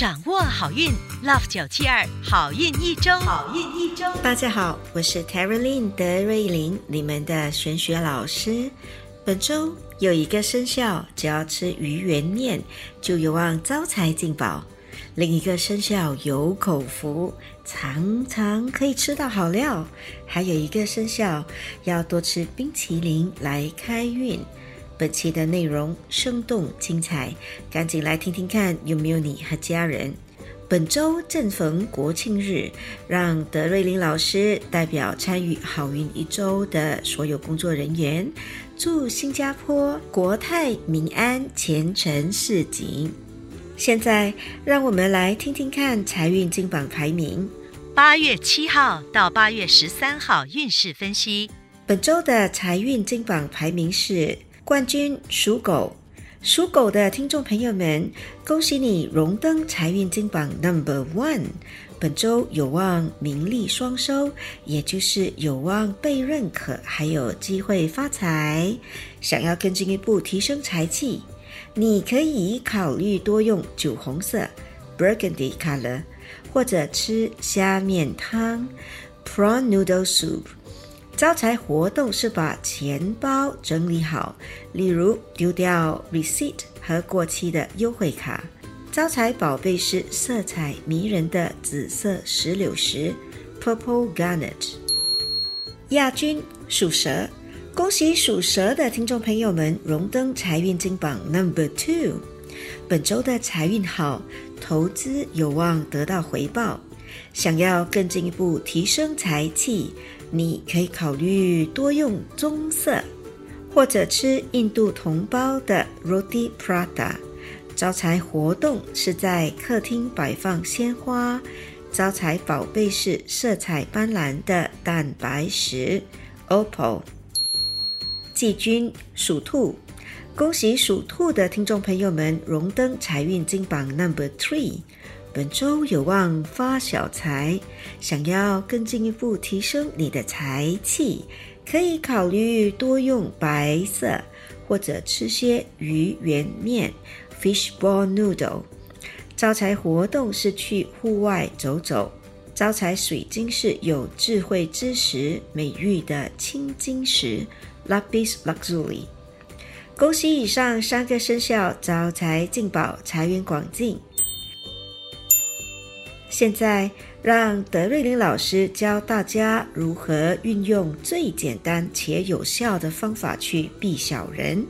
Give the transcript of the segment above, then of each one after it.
掌握好运，Love 九七二好运一周，好运一周。大家好，我是 Terry Lin 德瑞琳，你们的玄学老师。本周有一个生肖，只要吃鱼圆面就有望招财进宝；另一个生肖有口福，常常可以吃到好料；还有一个生肖要多吃冰淇淋来开运。本期的内容生动精彩，赶紧来听听看有没有你和家人。本周正逢国庆日，让德瑞琳老师代表参与好运一周的所有工作人员，祝新加坡国泰民安、前程似锦。现在让我们来听听看财运金榜排名。八月七号到八月十三号运势分析，本周的财运金榜排名是。冠军属狗，属狗的听众朋友们，恭喜你荣登财运金榜 Number One。本周有望名利双收，也就是有望被认可，还有机会发财。想要更进一步提升财气，你可以考虑多用酒红色 （Burgundy color） 或者吃虾面汤 （Prawn Noodle Soup）。招财活动是把钱包整理好，例如丢掉 receipt 和过期的优惠卡。招财宝贝是色彩迷人的紫色石榴石 （purple garnet）。亚军属蛇，恭喜属蛇的听众朋友们荣登财运金榜 number two。本周的财运好，投资有望得到回报。想要更进一步提升财气。你可以考虑多用棕色，或者吃印度同胞的 roti prada。招财活动是在客厅摆放鲜花。招财宝贝是色彩斑斓的蛋白石 Opal。季军属兔，恭喜属兔的听众朋友们荣登财运金榜 Number Three。本周有望发小财，想要更进一步提升你的财气，可以考虑多用白色，或者吃些鱼圆面 （fishball noodle）。招财活动是去户外走走。招财水晶是有智慧之石美誉的青金石 （lapis lazuli）。恭喜以上三个生肖招财进宝，财源广进。现在，让德瑞琳老师教大家如何运用最简单且有效的方法去避小人。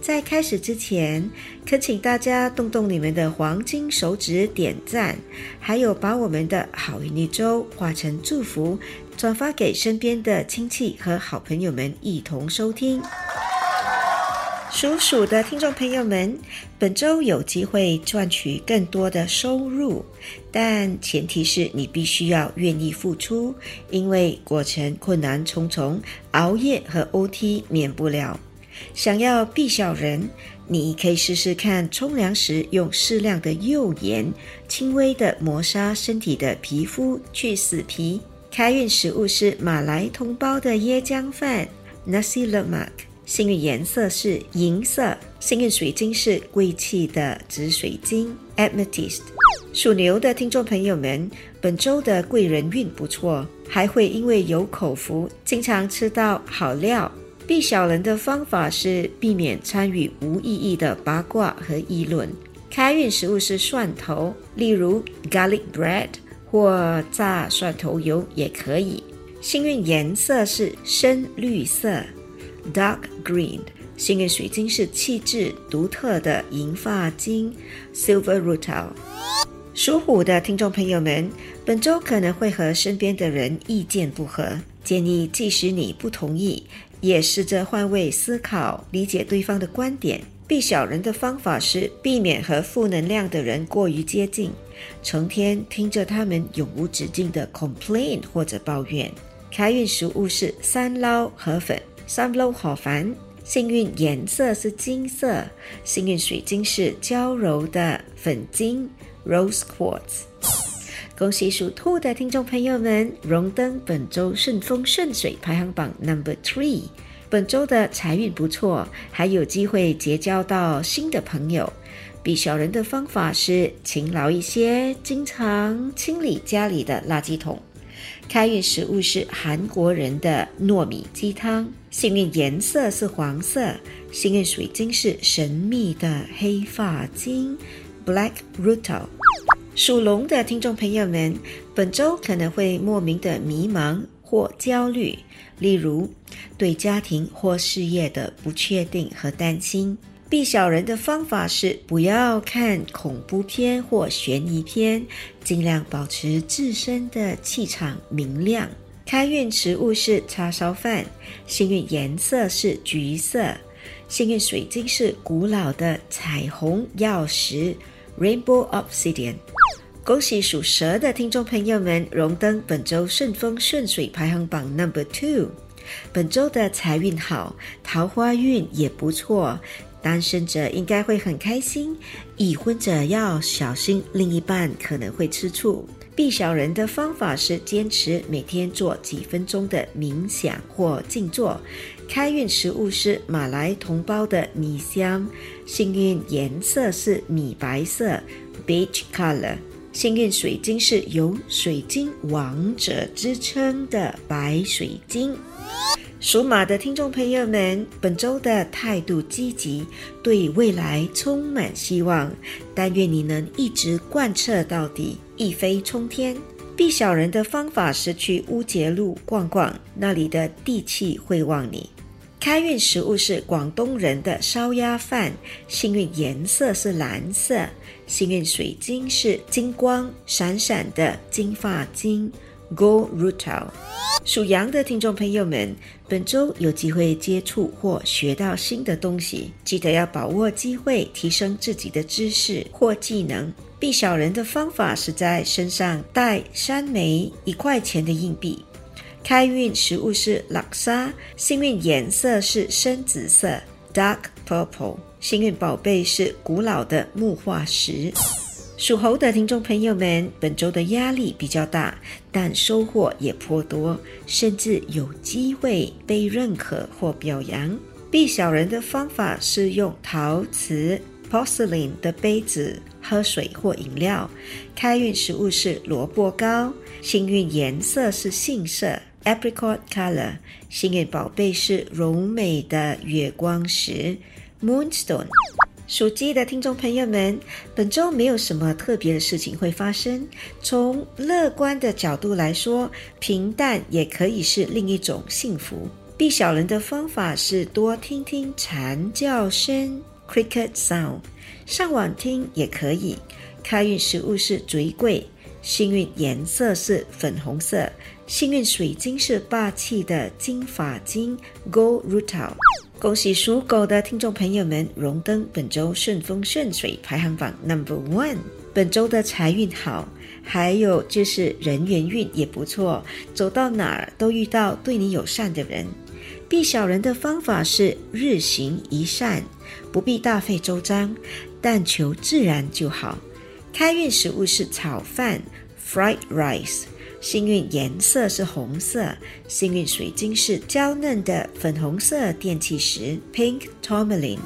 在开始之前，恳请大家动动你们的黄金手指点赞，还有把我们的好运一周化成祝福，转发给身边的亲戚和好朋友们一同收听。属鼠的听众朋友们，本周有机会赚取更多的收入，但前提是你必须要愿意付出，因为过程困难重重，熬夜和 OT 免不了。想要避小人，你可以试试看冲凉时用适量的柚盐，轻微的磨砂身体的皮肤去死皮。开运食物是马来同胞的椰浆饭 （Nasi Lemak）。幸运颜色是银色，幸运水晶是贵气的紫水晶 （Amethyst）。属牛的听众朋友们，本周的贵人运不错，还会因为有口福，经常吃到好料。避小人的方法是避免参与无意义的八卦和议论。开运食物是蒜头，例如 garlic bread 或炸蒜头油也可以。幸运颜色是深绿色。Dark green，幸运水晶是气质独特的银发晶，Silver Rutil。属虎的听众朋友们，本周可能会和身边的人意见不合，建议即使你不同意，也试着换位思考，理解对方的观点。避小人的方法是避免和负能量的人过于接近，成天听着他们永无止境的 complain 或者抱怨。开运食物是三捞河粉。三楼好烦，幸运颜色是金色，幸运水晶是娇柔的粉晶 （Rose Quartz）。恭喜属兔的听众朋友们荣登本周顺风顺水排行榜 Number Three。本周的财运不错，还有机会结交到新的朋友。避小人的方法是勤劳一些，经常清理家里的垃圾桶。开运食物是韩国人的糯米鸡汤。幸运颜色是黄色。幸运水晶是神秘的黑发晶 （Black Rutil）。属龙的听众朋友们，本周可能会莫名的迷茫或焦虑，例如对家庭或事业的不确定和担心。避小人的方法是不要看恐怖片或悬疑片，尽量保持自身的气场明亮。开运食物是叉烧饭，幸运颜色是橘色，幸运水晶是古老的彩虹曜石 （Rainbow Obsidian）。恭喜属蛇的听众朋友们荣登本周顺风顺水排行榜 Number Two。本周的财运好，桃花运也不错，单身者应该会很开心，已婚者要小心另一半可能会吃醋。避小人的方法是坚持每天做几分钟的冥想或静坐。开运食物是马来同胞的米香，幸运颜色是米白色 （beige color）。幸运水晶是有“水晶王者”之称的白水晶。属马的听众朋友们，本周的态度积极，对未来充满希望。但愿你能一直贯彻到底，一飞冲天。避小人的方法是去乌节路逛逛，那里的地气会旺你。开运食物是广东人的烧鸭饭，幸运颜色是蓝色，幸运水晶是金光闪闪的金发晶 （Gold Rutil）。属羊的听众朋友们，本周有机会接触或学到新的东西，记得要把握机会，提升自己的知识或技能。避小人的方法是在身上带三枚一块钱的硬币。开运食物是拉沙，幸运颜色是深紫色 （dark purple）。幸运宝贝是古老的木化石。属猴的听众朋友们，本周的压力比较大，但收获也颇多，甚至有机会被认可或表扬。避小人的方法是用陶瓷 （porcelain） 的杯子喝水或饮料。开运食物是萝卜糕，幸运颜色是杏色。Apricot color，幸运宝贝是柔美的月光石 （Moonstone）。属鸡的听众朋友们，本周没有什么特别的事情会发生。从乐观的角度来说，平淡也可以是另一种幸福。避小人的方法是多听听蝉叫声 （Cricket sound），上网听也可以。开运食物是玫瑰。幸运颜色是粉红色，幸运水晶是霸气的金发晶 （Gold Rutil）。恭喜属狗的听众朋友们荣登本周顺风顺水排行榜 Number One。本周的财运好，还有就是人缘运也不错，走到哪儿都遇到对你友善的人。避小人的方法是日行一善，不必大费周章，但求自然就好。开运食物是炒饭 （fried rice），幸运颜色是红色，幸运水晶是娇嫩的粉红色电气石 （pink tourmaline）。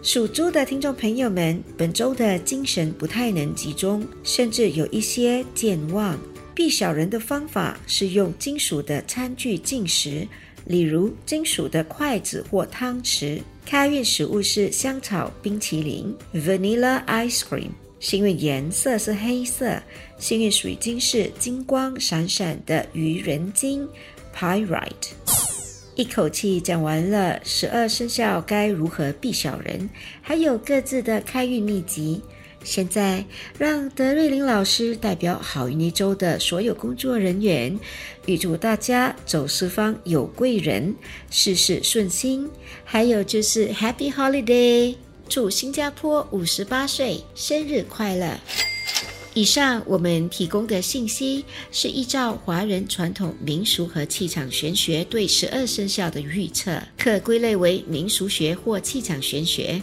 属猪的听众朋友们，本周的精神不太能集中，甚至有一些健忘。避小人的方法是用金属的餐具进食，例如金属的筷子或汤匙。开运食物是香草冰淇淋 （vanilla ice cream）。幸运颜色是黑色，幸运水晶是金光闪闪的愚人金 （Pyrite）。一口气讲完了十二生肖该如何避小人，还有各自的开运秘籍。现在让德瑞琳老师代表好运一周的所有工作人员，预祝大家走四方有贵人，事事顺心。还有就是 Happy Holiday！祝新加坡五十八岁生日快乐！以上我们提供的信息是依照华人传统民俗和气场玄学对十二生肖的预测，可归类为民俗学或气场玄学。